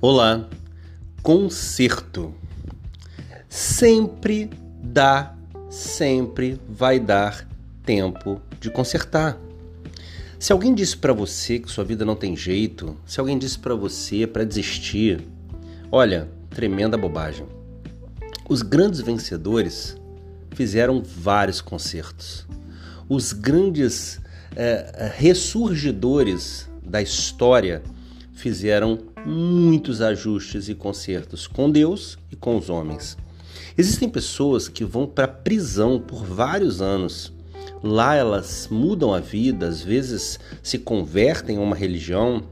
Olá, conserto. Sempre dá, sempre vai dar tempo de consertar. Se alguém disse para você que sua vida não tem jeito, se alguém disse para você para desistir, olha, tremenda bobagem. Os grandes vencedores fizeram vários concertos. Os grandes é, ressurgidores da história fizeram muitos ajustes e consertos com Deus e com os homens. Existem pessoas que vão para a prisão por vários anos. Lá elas mudam a vida, às vezes se convertem a uma religião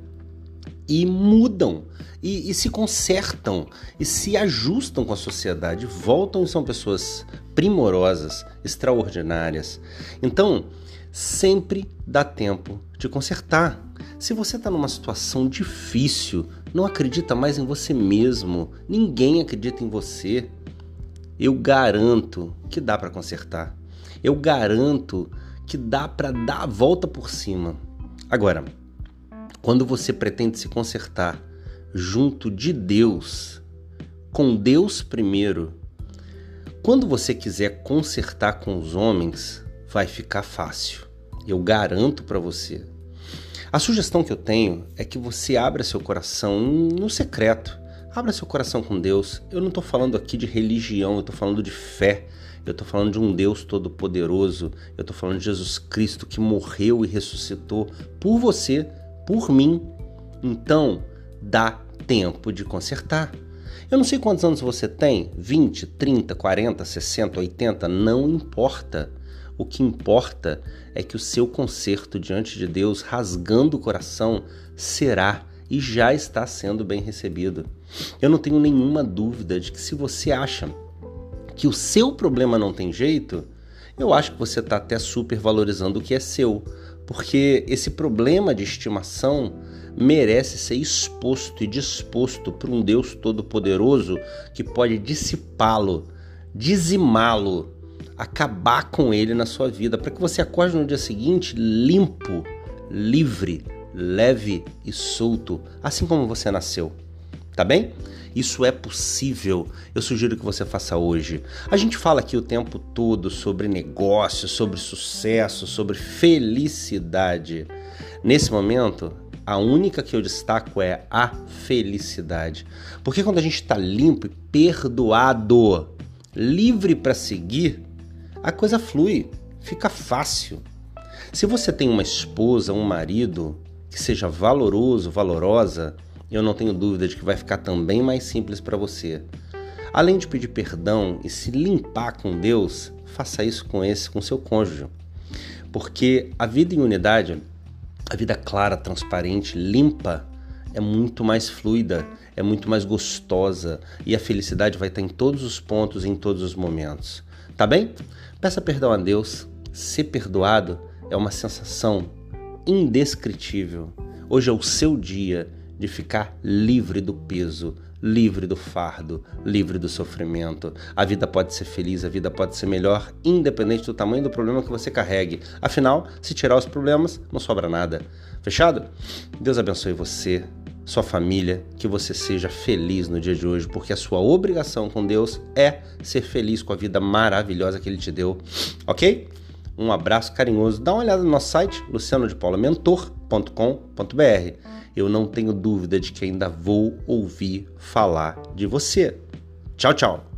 e mudam e, e, se consertam e se ajustam com a sociedade, voltam e são pessoas primorosas, extraordinárias. Então, sempre dá tempo de consertar. Se você está numa situação difícil, não acredita mais em você mesmo, ninguém acredita em você, eu garanto que dá para consertar. Eu garanto que dá para dar a volta por cima. Agora, quando você pretende se consertar junto de Deus, com Deus primeiro, quando você quiser consertar com os homens, vai ficar fácil. Eu garanto para você. A sugestão que eu tenho é que você abra seu coração no secreto. Abra seu coração com Deus. Eu não estou falando aqui de religião, eu estou falando de fé. Eu estou falando de um Deus todo-poderoso. Eu estou falando de Jesus Cristo que morreu e ressuscitou por você, por mim. Então, dá tempo de consertar. Eu não sei quantos anos você tem 20, 30, 40, 60, 80, não importa. O que importa é que o seu conserto diante de Deus, rasgando o coração, será e já está sendo bem recebido. Eu não tenho nenhuma dúvida de que se você acha que o seu problema não tem jeito, eu acho que você está até supervalorizando o que é seu, porque esse problema de estimação merece ser exposto e disposto por um Deus Todo-Poderoso que pode dissipá-lo, dizimá-lo acabar com ele na sua vida, para que você acorde no dia seguinte limpo, livre, leve e solto, assim como você nasceu. Tá bem? Isso é possível. Eu sugiro que você faça hoje. A gente fala aqui o tempo todo sobre negócio, sobre sucesso, sobre felicidade. Nesse momento, a única que eu destaco é a felicidade. Porque quando a gente está limpo e perdoado, livre para seguir, a coisa flui, fica fácil. Se você tem uma esposa, um marido que seja valoroso, valorosa, eu não tenho dúvida de que vai ficar também mais simples para você. Além de pedir perdão e se limpar com Deus, faça isso com esse, com seu cônjuge. Porque a vida em unidade, a vida clara, transparente, limpa, é muito mais fluida, é muito mais gostosa e a felicidade vai estar em todos os pontos, em todos os momentos. Tá bem? Peça perdão a Deus. Ser perdoado é uma sensação indescritível. Hoje é o seu dia de ficar livre do peso, livre do fardo, livre do sofrimento. A vida pode ser feliz, a vida pode ser melhor, independente do tamanho do problema que você carregue. Afinal, se tirar os problemas, não sobra nada. Fechado? Deus abençoe você sua família, que você seja feliz no dia de hoje, porque a sua obrigação com Deus é ser feliz com a vida maravilhosa que Ele te deu, ok? Um abraço carinhoso. Dá uma olhada no nosso site, lucianodepaulamentor.com.br. Eu não tenho dúvida de que ainda vou ouvir falar de você. Tchau, tchau.